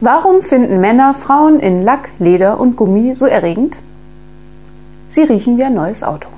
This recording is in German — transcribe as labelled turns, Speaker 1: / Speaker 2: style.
Speaker 1: Warum finden Männer Frauen in Lack, Leder und Gummi so erregend? Sie riechen wie ein neues Auto.